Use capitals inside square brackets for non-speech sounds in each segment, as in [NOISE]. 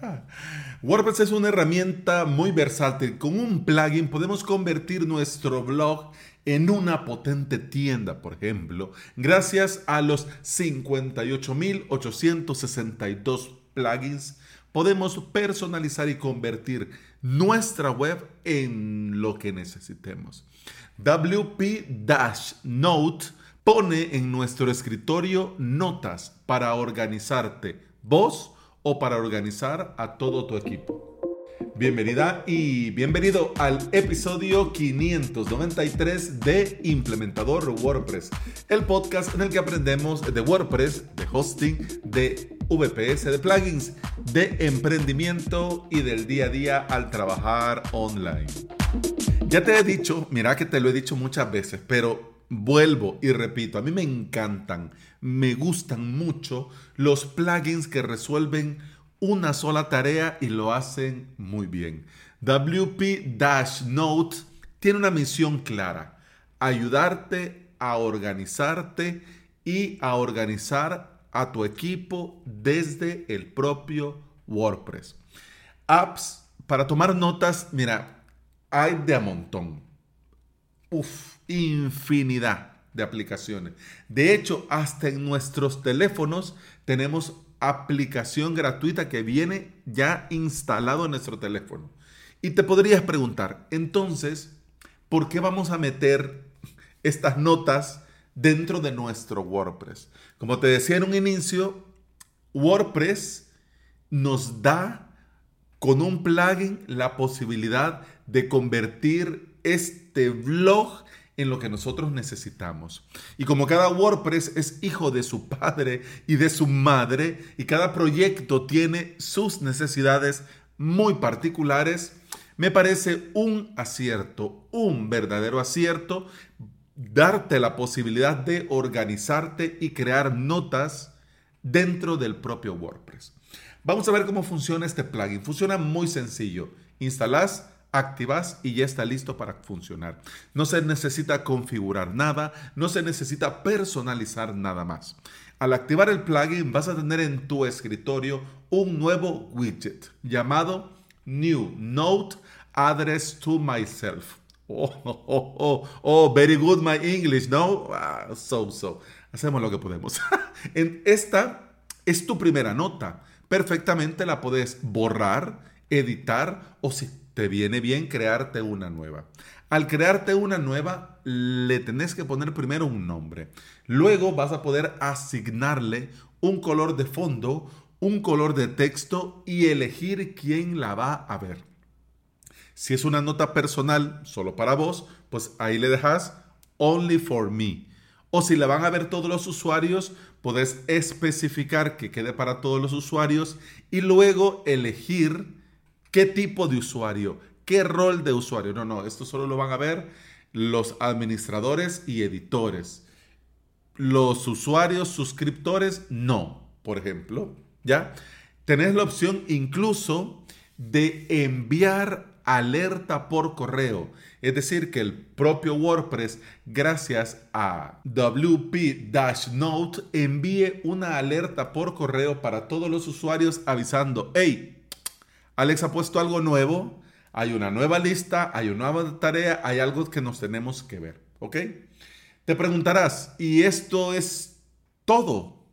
[LAUGHS] WordPress es una herramienta muy versátil. Con un plugin podemos convertir nuestro blog en una potente tienda, por ejemplo, gracias a los 58.862 plugins, podemos personalizar y convertir nuestra web en lo que necesitemos. WP-Note pone en nuestro escritorio notas para organizarte vos o para organizar a todo tu equipo. Bienvenida y bienvenido al episodio 593 de Implementador WordPress, el podcast en el que aprendemos de WordPress, de hosting, de VPS, de plugins, de emprendimiento y del día a día al trabajar online. Ya te he dicho, mira que te lo he dicho muchas veces, pero vuelvo y repito, a mí me encantan, me gustan mucho los plugins que resuelven una sola tarea y lo hacen muy bien. WP-Note tiene una misión clara, ayudarte a organizarte y a organizar a tu equipo desde el propio WordPress. Apps para tomar notas, mira, hay de a montón. Uf, infinidad de aplicaciones. De hecho, hasta en nuestros teléfonos tenemos aplicación gratuita que viene ya instalado en nuestro teléfono. Y te podrías preguntar, entonces, ¿por qué vamos a meter estas notas dentro de nuestro WordPress? Como te decía en un inicio, WordPress nos da con un plugin la posibilidad de convertir este blog en lo que nosotros necesitamos. Y como cada WordPress es hijo de su padre y de su madre, y cada proyecto tiene sus necesidades muy particulares, me parece un acierto, un verdadero acierto, darte la posibilidad de organizarte y crear notas dentro del propio WordPress. Vamos a ver cómo funciona este plugin. Funciona muy sencillo. Instalas activas y ya está listo para funcionar. No se necesita configurar nada, no se necesita personalizar nada más. Al activar el plugin vas a tener en tu escritorio un nuevo widget llamado New Note Address to Myself. [LAUGHS] Oh, oh, oh, oh, oh very good my English, ¿no? Ah, so, so. Hacemos lo que podemos. [LAUGHS] en esta es tu primera nota. Perfectamente la puedes borrar, editar o si te viene bien crearte una nueva. Al crearte una nueva, le tenés que poner primero un nombre. Luego vas a poder asignarle un color de fondo, un color de texto y elegir quién la va a ver. Si es una nota personal solo para vos, pues ahí le dejas only for me. O si la van a ver todos los usuarios, podés especificar que quede para todos los usuarios y luego elegir ¿Qué tipo de usuario? ¿Qué rol de usuario? No, no, esto solo lo van a ver los administradores y editores. Los usuarios suscriptores, no, por ejemplo. ¿Ya? Tenés la opción incluso de enviar alerta por correo. Es decir, que el propio WordPress, gracias a WP-Note, envíe una alerta por correo para todos los usuarios avisando, hey, Alex ha puesto algo nuevo, hay una nueva lista, hay una nueva tarea, hay algo que nos tenemos que ver, ¿ok? Te preguntarás, ¿y esto es todo?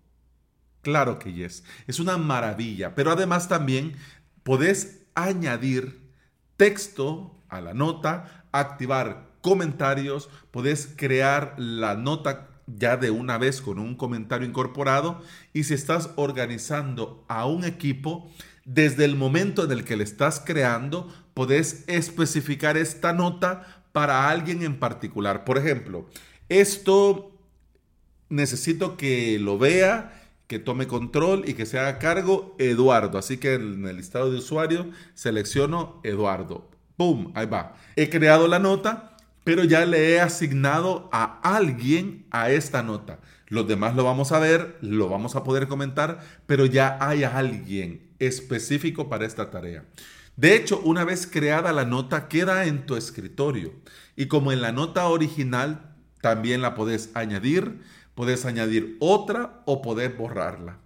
Claro que yes, es una maravilla, pero además también podés añadir texto a la nota, activar comentarios, podés crear la nota ya de una vez con un comentario incorporado y si estás organizando a un equipo, desde el momento en el que le estás creando, podés especificar esta nota para alguien en particular. Por ejemplo, esto necesito que lo vea, que tome control y que se haga cargo Eduardo. Así que en el listado de usuarios selecciono Eduardo. ¡Pum! Ahí va. He creado la nota, pero ya le he asignado a alguien a esta nota. Los demás lo vamos a ver, lo vamos a poder comentar, pero ya hay alguien específico para esta tarea. De hecho, una vez creada la nota, queda en tu escritorio. Y como en la nota original, también la puedes añadir, puedes añadir otra o poder borrarla.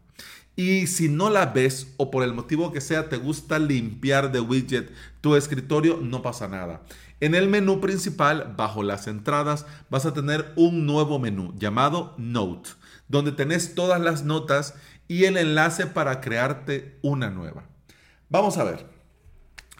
Y si no la ves o por el motivo que sea te gusta limpiar de widget tu escritorio, no pasa nada. En el menú principal, bajo las entradas, vas a tener un nuevo menú llamado Note, donde tenés todas las notas y el enlace para crearte una nueva. Vamos a ver.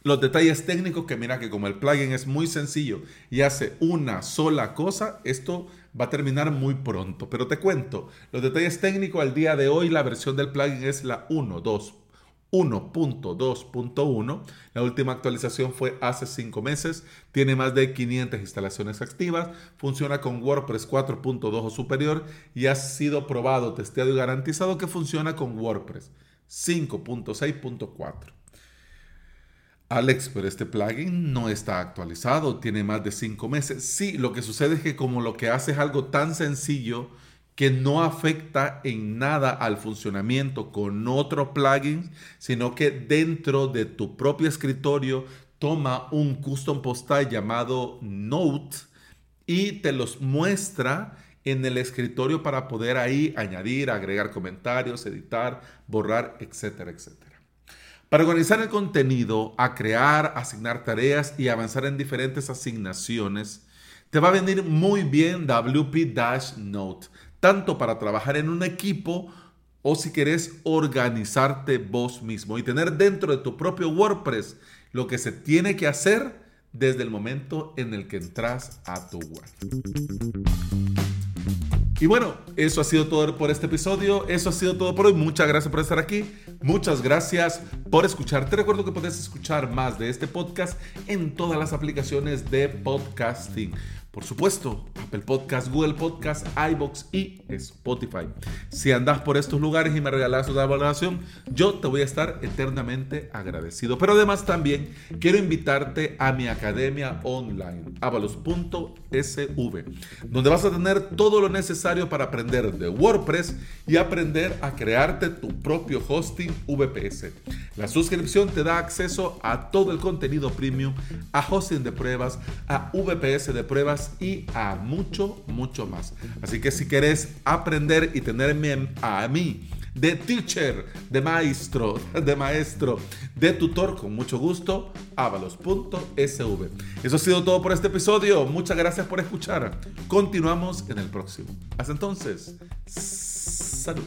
Los detalles técnicos que mira que como el plugin es muy sencillo y hace una sola cosa, esto va a terminar muy pronto. Pero te cuento, los detalles técnicos al día de hoy, la versión del plugin es la 1.2.1.2.1. La última actualización fue hace 5 meses. Tiene más de 500 instalaciones activas. Funciona con WordPress 4.2 o superior y ha sido probado, testeado y garantizado que funciona con WordPress 5.6.4. Alex, pero este plugin no está actualizado, tiene más de cinco meses. Sí, lo que sucede es que como lo que hace es algo tan sencillo que no afecta en nada al funcionamiento con otro plugin, sino que dentro de tu propio escritorio toma un custom postal llamado Note y te los muestra en el escritorio para poder ahí añadir, agregar comentarios, editar, borrar, etcétera, etcétera. Para organizar el contenido, a crear, asignar tareas y avanzar en diferentes asignaciones, te va a venir muy bien WP Dash Note, tanto para trabajar en un equipo o si quieres organizarte vos mismo y tener dentro de tu propio WordPress lo que se tiene que hacer desde el momento en el que entras a tu web. Y bueno, eso ha sido todo por este episodio. Eso ha sido todo por hoy. Muchas gracias por estar aquí. Muchas gracias por escuchar. Te recuerdo que puedes escuchar más de este podcast en todas las aplicaciones de podcasting. Por supuesto, Apple Podcast, Google Podcast, iBox y Spotify. Si andas por estos lugares y me regalas una valoración, yo te voy a estar eternamente agradecido. Pero además también quiero invitarte a mi academia online, avalos.sv, donde vas a tener todo lo necesario para aprender de WordPress y aprender a crearte tu propio hosting VPS. La suscripción te da acceso a todo el contenido premium, a hosting de pruebas, a VPS de pruebas y a mucho, mucho más. Así que si quieres aprender y tenerme a mí de teacher, de maestro, [LAUGHS] de maestro, de tutor, con mucho gusto, avalos.sv. Eso ha sido todo por este episodio. Muchas gracias por escuchar. Continuamos en el próximo. Hasta entonces, salud.